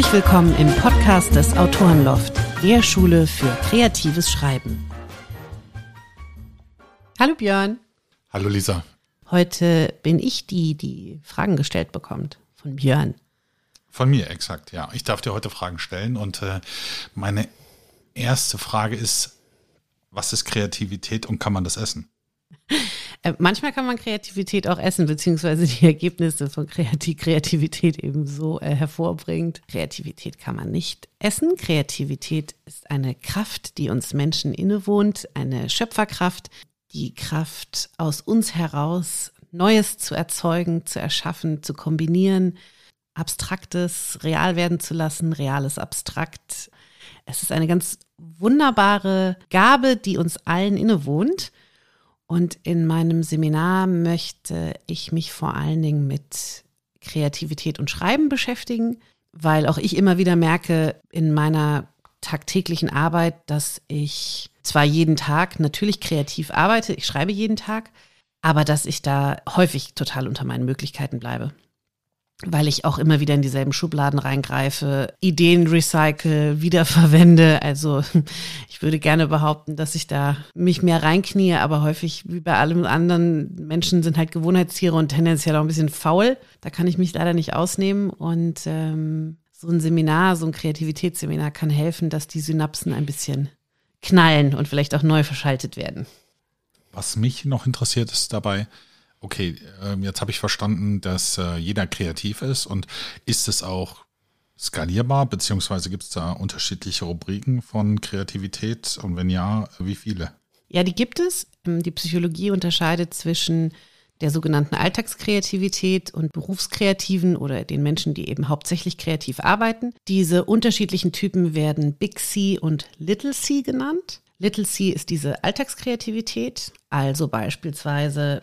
Herzlich willkommen im Podcast des Autorenloft, der Schule für kreatives Schreiben. Hallo Björn. Hallo Lisa. Heute bin ich die, die Fragen gestellt bekommt von Björn. Von mir, exakt, ja. Ich darf dir heute Fragen stellen und äh, meine erste Frage ist, was ist Kreativität und kann man das essen? Äh, manchmal kann man Kreativität auch essen, beziehungsweise die Ergebnisse von Kreativität eben so äh, hervorbringt. Kreativität kann man nicht essen. Kreativität ist eine Kraft, die uns Menschen innewohnt, eine Schöpferkraft, die Kraft aus uns heraus Neues zu erzeugen, zu erschaffen, zu kombinieren, Abstraktes real werden zu lassen, Reales abstrakt. Es ist eine ganz wunderbare Gabe, die uns allen innewohnt. Und in meinem Seminar möchte ich mich vor allen Dingen mit Kreativität und Schreiben beschäftigen, weil auch ich immer wieder merke in meiner tagtäglichen Arbeit, dass ich zwar jeden Tag natürlich kreativ arbeite, ich schreibe jeden Tag, aber dass ich da häufig total unter meinen Möglichkeiten bleibe weil ich auch immer wieder in dieselben Schubladen reingreife, Ideen recycle, wiederverwende. Also ich würde gerne behaupten, dass ich da mich mehr reinknie, aber häufig wie bei allem anderen Menschen sind halt Gewohnheitstiere und tendenziell auch ein bisschen faul. Da kann ich mich leider nicht ausnehmen und ähm, so ein Seminar, so ein Kreativitätsseminar kann helfen, dass die Synapsen ein bisschen knallen und vielleicht auch neu verschaltet werden. Was mich noch interessiert ist dabei, okay, ähm, jetzt habe ich verstanden, dass äh, jeder kreativ ist und ist es auch skalierbar, beziehungsweise gibt es da unterschiedliche Rubriken von Kreativität und wenn ja, wie viele? Ja, die gibt es. Ähm, die Psychologie unterscheidet zwischen der sogenannten Alltagskreativität und Berufskreativen oder den Menschen, die eben hauptsächlich kreativ arbeiten. Diese unterschiedlichen Typen werden Big C und Little C genannt. Little C ist diese Alltagskreativität, also beispielsweise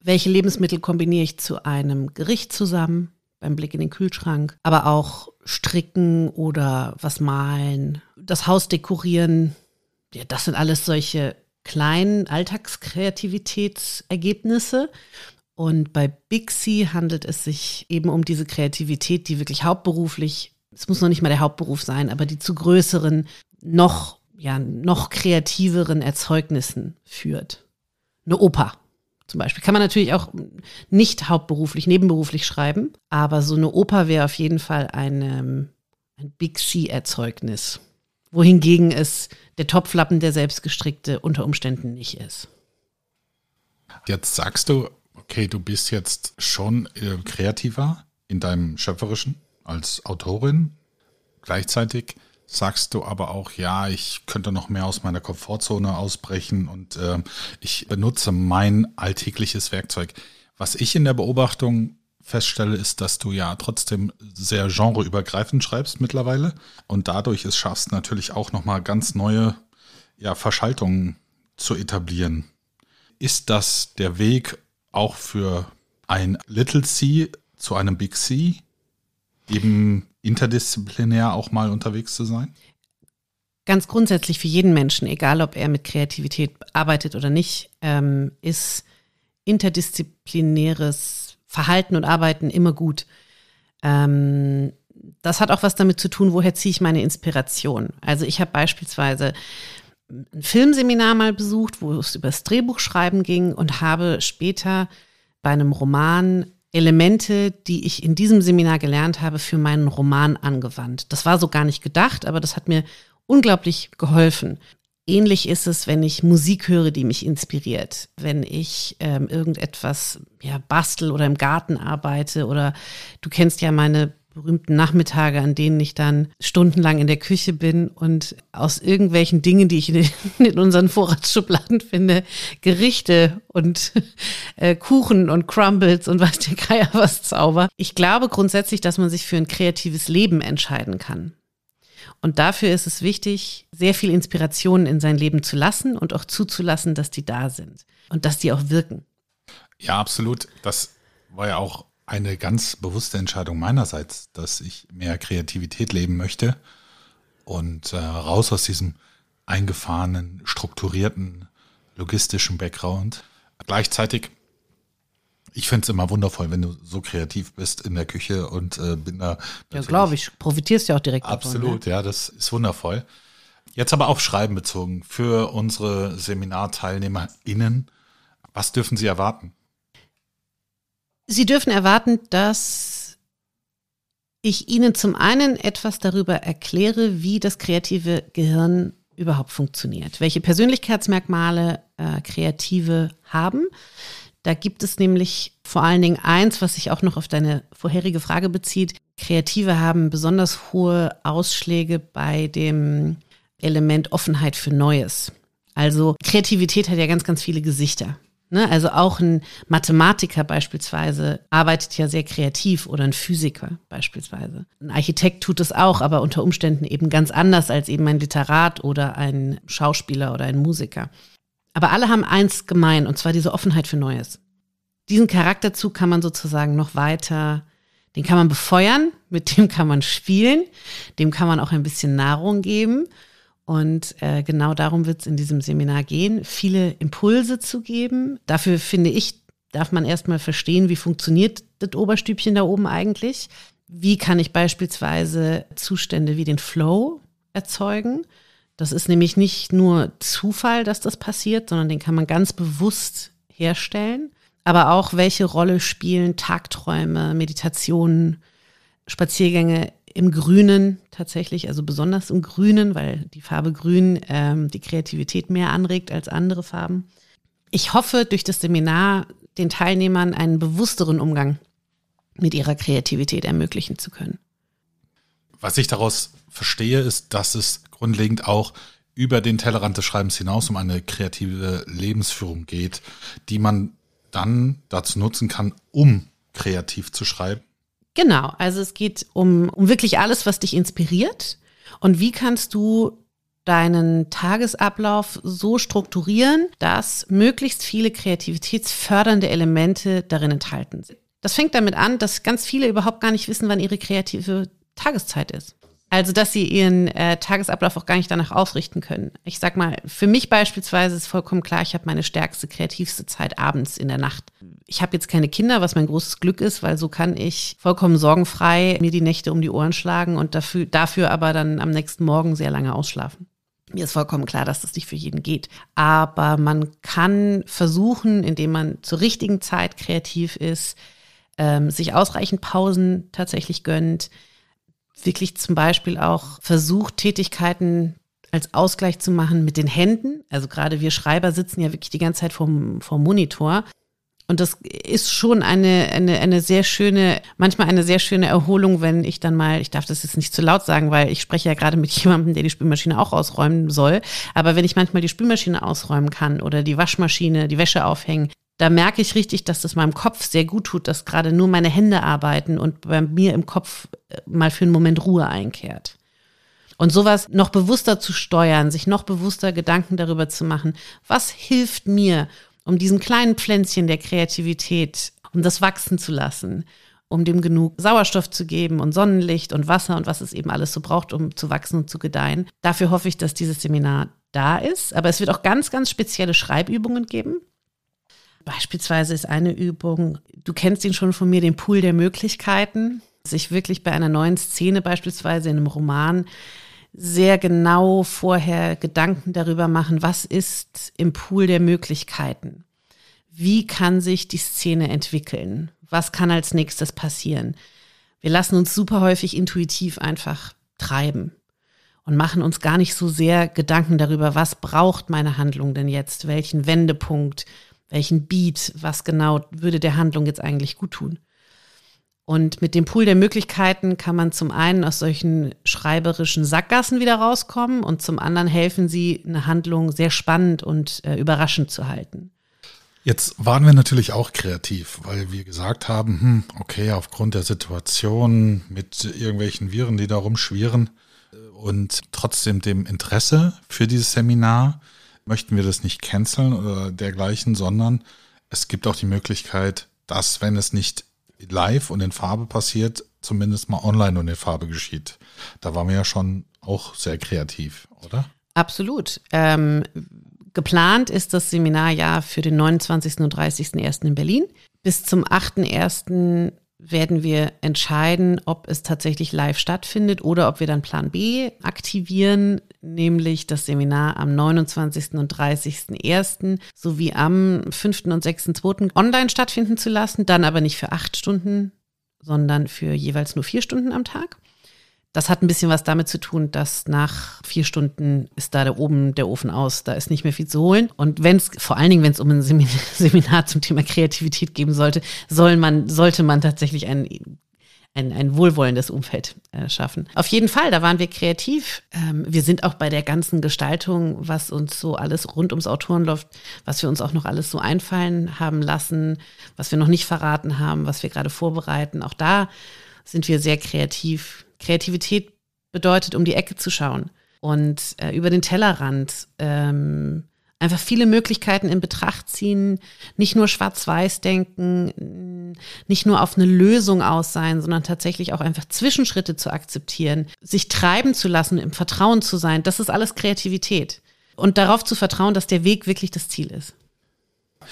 welche Lebensmittel kombiniere ich zu einem Gericht zusammen beim Blick in den Kühlschrank, aber auch stricken oder was malen, das Haus dekorieren. Ja, das sind alles solche kleinen Alltagskreativitätsergebnisse. Und bei Big C handelt es sich eben um diese Kreativität, die wirklich hauptberuflich, es muss noch nicht mal der Hauptberuf sein, aber die zu größeren, noch, ja, noch kreativeren Erzeugnissen führt. Eine Oper zum Beispiel. Kann man natürlich auch nicht hauptberuflich, nebenberuflich schreiben, aber so eine Oper wäre auf jeden Fall ein, ähm, ein Big C-Erzeugnis. Wohingegen es der Topflappen, der selbstgestrickte, unter Umständen nicht ist. Jetzt sagst du, okay, du bist jetzt schon äh, kreativer in deinem Schöpferischen als Autorin. Gleichzeitig sagst du aber auch, ja, ich könnte noch mehr aus meiner Komfortzone ausbrechen und äh, ich benutze mein alltägliches Werkzeug. Was ich in der Beobachtung feststelle, ist, dass du ja trotzdem sehr genreübergreifend schreibst mittlerweile und dadurch es schaffst, natürlich auch nochmal ganz neue ja, Verschaltungen zu etablieren. Ist das der Weg auch für ein Little C zu einem Big C? Eben interdisziplinär auch mal unterwegs zu sein? Ganz grundsätzlich für jeden Menschen, egal ob er mit Kreativität arbeitet oder nicht, ähm, ist interdisziplinäres Verhalten und Arbeiten immer gut. Ähm, das hat auch was damit zu tun, woher ziehe ich meine Inspiration. Also ich habe beispielsweise ein Filmseminar mal besucht, wo es über das Drehbuchschreiben ging und habe später bei einem Roman Elemente, die ich in diesem Seminar gelernt habe, für meinen Roman angewandt. Das war so gar nicht gedacht, aber das hat mir unglaublich geholfen. Ähnlich ist es, wenn ich Musik höre, die mich inspiriert, wenn ich ähm, irgendetwas ja, bastel oder im Garten arbeite oder du kennst ja meine berühmten Nachmittage, an denen ich dann stundenlang in der Küche bin und aus irgendwelchen Dingen, die ich in, in unseren Vorratsschubladen finde, Gerichte und äh, Kuchen und Crumbles und was der Geier was zauber. Ich glaube grundsätzlich, dass man sich für ein kreatives Leben entscheiden kann. Und dafür ist es wichtig, sehr viel Inspiration in sein Leben zu lassen und auch zuzulassen, dass die da sind und dass die auch wirken. Ja, absolut. Das war ja auch eine ganz bewusste Entscheidung meinerseits, dass ich mehr Kreativität leben möchte und äh, raus aus diesem eingefahrenen, strukturierten, logistischen Background. Gleichzeitig, Ich finde es immer wundervoll, wenn du so kreativ bist in der Küche und äh, bin da. Ja, glaube ich. Profitierst ja auch direkt Absolut, davon, ne? ja, das ist wundervoll. Jetzt aber auf Schreiben bezogen. Für unsere SeminarteilnehmerInnen, was dürfen sie erwarten? Sie dürfen erwarten, dass ich Ihnen zum einen etwas darüber erkläre, wie das kreative Gehirn überhaupt funktioniert, welche Persönlichkeitsmerkmale äh, Kreative haben. Da gibt es nämlich vor allen Dingen eins, was sich auch noch auf deine vorherige Frage bezieht. Kreative haben besonders hohe Ausschläge bei dem Element Offenheit für Neues. Also Kreativität hat ja ganz, ganz viele Gesichter. Ne? Also auch ein Mathematiker beispielsweise arbeitet ja sehr kreativ oder ein Physiker beispielsweise. Ein Architekt tut es auch, aber unter Umständen eben ganz anders als eben ein Literat oder ein Schauspieler oder ein Musiker. Aber alle haben eins gemein, und zwar diese Offenheit für Neues. Diesen Charakterzug kann man sozusagen noch weiter, den kann man befeuern, mit dem kann man spielen, dem kann man auch ein bisschen Nahrung geben. Und äh, genau darum wird es in diesem Seminar gehen, viele Impulse zu geben. Dafür finde ich, darf man erstmal verstehen, wie funktioniert das Oberstübchen da oben eigentlich. Wie kann ich beispielsweise Zustände wie den Flow erzeugen? Das ist nämlich nicht nur Zufall, dass das passiert, sondern den kann man ganz bewusst herstellen. Aber auch, welche Rolle spielen Tagträume, Meditationen, Spaziergänge im Grünen tatsächlich, also besonders im Grünen, weil die Farbe Grün ähm, die Kreativität mehr anregt als andere Farben. Ich hoffe, durch das Seminar den Teilnehmern einen bewussteren Umgang mit ihrer Kreativität ermöglichen zu können. Was ich daraus verstehe, ist, dass es grundlegend auch über den Tellerrand des Schreibens hinaus um eine kreative Lebensführung geht, die man dann dazu nutzen kann, um kreativ zu schreiben. Genau, also es geht um, um wirklich alles, was dich inspiriert und wie kannst du deinen Tagesablauf so strukturieren, dass möglichst viele kreativitätsfördernde Elemente darin enthalten sind. Das fängt damit an, dass ganz viele überhaupt gar nicht wissen, wann ihre kreative Tageszeit ist. Also, dass sie ihren äh, Tagesablauf auch gar nicht danach ausrichten können. Ich sag mal, für mich beispielsweise ist vollkommen klar, ich habe meine stärkste, kreativste Zeit abends in der Nacht. Ich habe jetzt keine Kinder, was mein großes Glück ist, weil so kann ich vollkommen sorgenfrei mir die Nächte um die Ohren schlagen und dafür, dafür aber dann am nächsten Morgen sehr lange ausschlafen. Mir ist vollkommen klar, dass das nicht für jeden geht. Aber man kann versuchen, indem man zur richtigen Zeit kreativ ist, ähm, sich ausreichend Pausen tatsächlich gönnt, wirklich zum Beispiel auch versucht, Tätigkeiten als Ausgleich zu machen mit den Händen. Also gerade wir Schreiber sitzen ja wirklich die ganze Zeit vorm, vorm Monitor. Und das ist schon eine, eine, eine sehr schöne, manchmal eine sehr schöne Erholung, wenn ich dann mal, ich darf das jetzt nicht zu laut sagen, weil ich spreche ja gerade mit jemandem, der die Spülmaschine auch ausräumen soll. Aber wenn ich manchmal die Spülmaschine ausräumen kann oder die Waschmaschine, die Wäsche aufhängen, da merke ich richtig, dass das meinem Kopf sehr gut tut, dass gerade nur meine Hände arbeiten und bei mir im Kopf äh, mal für einen Moment Ruhe einkehrt. Und sowas noch bewusster zu steuern, sich noch bewusster Gedanken darüber zu machen, was hilft mir, um diesen kleinen Pflänzchen der Kreativität, um das wachsen zu lassen, um dem genug Sauerstoff zu geben und Sonnenlicht und Wasser und was es eben alles so braucht, um zu wachsen und zu gedeihen. Dafür hoffe ich, dass dieses Seminar da ist. Aber es wird auch ganz, ganz spezielle Schreibübungen geben. Beispielsweise ist eine Übung, du kennst ihn schon von mir, den Pool der Möglichkeiten, sich wirklich bei einer neuen Szene beispielsweise in einem Roman sehr genau vorher Gedanken darüber machen, was ist im Pool der Möglichkeiten? Wie kann sich die Szene entwickeln? Was kann als nächstes passieren? Wir lassen uns super häufig intuitiv einfach treiben und machen uns gar nicht so sehr Gedanken darüber, was braucht meine Handlung denn jetzt? Welchen Wendepunkt? welchen Beat, was genau würde der Handlung jetzt eigentlich gut tun. Und mit dem Pool der Möglichkeiten kann man zum einen aus solchen schreiberischen Sackgassen wieder rauskommen und zum anderen helfen sie, eine Handlung sehr spannend und äh, überraschend zu halten. Jetzt waren wir natürlich auch kreativ, weil wir gesagt haben, hm, okay, aufgrund der Situation mit irgendwelchen Viren, die da rumschwirren äh, und trotzdem dem Interesse für dieses Seminar, möchten wir das nicht canceln oder dergleichen, sondern es gibt auch die Möglichkeit, dass, wenn es nicht live und in Farbe passiert, zumindest mal online und in Farbe geschieht. Da waren wir ja schon auch sehr kreativ, oder? Absolut. Ähm, geplant ist das Seminar ja für den 29. und 30.01. in Berlin. Bis zum 8.1 werden wir entscheiden, ob es tatsächlich live stattfindet oder ob wir dann Plan B aktivieren, nämlich das Seminar am 29. und 30.01. sowie am 5. und 6.02. online stattfinden zu lassen, dann aber nicht für acht Stunden, sondern für jeweils nur vier Stunden am Tag. Das hat ein bisschen was damit zu tun, dass nach vier Stunden ist da, da oben der Ofen aus, da ist nicht mehr viel zu holen. Und wenn es, vor allen Dingen, wenn es um ein Seminar zum Thema Kreativität geben sollte, soll man, sollte man tatsächlich ein ein, ein wohlwollendes Umfeld äh, schaffen. Auf jeden Fall, da waren wir kreativ. Ähm, wir sind auch bei der ganzen Gestaltung, was uns so alles rund ums Autoren läuft, was wir uns auch noch alles so einfallen haben lassen, was wir noch nicht verraten haben, was wir gerade vorbereiten. Auch da sind wir sehr kreativ Kreativität bedeutet, um die Ecke zu schauen und äh, über den Tellerrand ähm, einfach viele Möglichkeiten in Betracht ziehen, nicht nur schwarz-weiß denken, nicht nur auf eine Lösung aus sein, sondern tatsächlich auch einfach Zwischenschritte zu akzeptieren, sich treiben zu lassen, im Vertrauen zu sein. Das ist alles Kreativität. Und darauf zu vertrauen, dass der Weg wirklich das Ziel ist.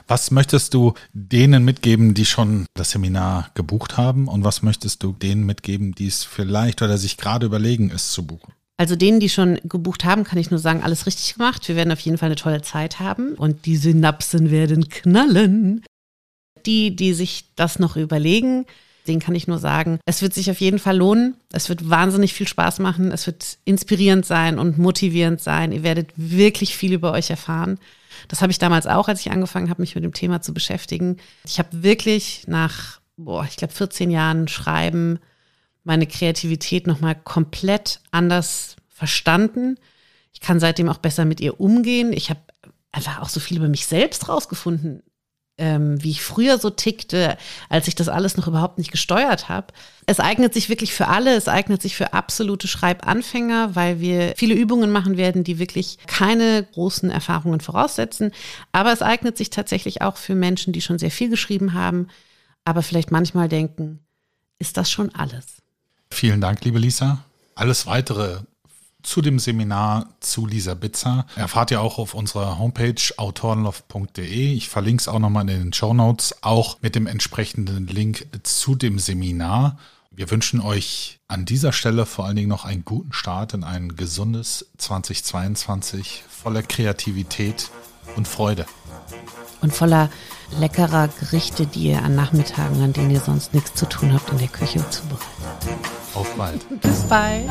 Was möchtest du denen mitgeben, die schon das Seminar gebucht haben? Und was möchtest du denen mitgeben, die es vielleicht oder sich gerade überlegen, es zu buchen? Also denen, die schon gebucht haben, kann ich nur sagen, alles richtig gemacht. Wir werden auf jeden Fall eine tolle Zeit haben und die Synapsen werden knallen. Die, die sich das noch überlegen, denen kann ich nur sagen, es wird sich auf jeden Fall lohnen. Es wird wahnsinnig viel Spaß machen. Es wird inspirierend sein und motivierend sein. Ihr werdet wirklich viel über euch erfahren. Das habe ich damals auch, als ich angefangen habe, mich mit dem Thema zu beschäftigen. Ich habe wirklich nach, boah, ich glaube 14 Jahren Schreiben meine Kreativität nochmal komplett anders verstanden. Ich kann seitdem auch besser mit ihr umgehen. Ich habe einfach auch so viel über mich selbst rausgefunden ähm, wie ich früher so tickte, als ich das alles noch überhaupt nicht gesteuert habe. Es eignet sich wirklich für alle, es eignet sich für absolute Schreibanfänger, weil wir viele Übungen machen werden, die wirklich keine großen Erfahrungen voraussetzen. Aber es eignet sich tatsächlich auch für Menschen, die schon sehr viel geschrieben haben, aber vielleicht manchmal denken, ist das schon alles? Vielen Dank, liebe Lisa. Alles weitere zu dem Seminar zu Lisa Bitzer erfahrt ihr auch auf unserer Homepage autorenloft.de. Ich verlinke es auch nochmal in den Show Notes, auch mit dem entsprechenden Link zu dem Seminar. Wir wünschen euch an dieser Stelle vor allen Dingen noch einen guten Start in ein gesundes 2022 voller Kreativität und Freude. Und voller leckerer Gerichte, die ihr an Nachmittagen, an denen ihr sonst nichts zu tun habt, in der Küche zubereitet. Auf bald. Bis bald.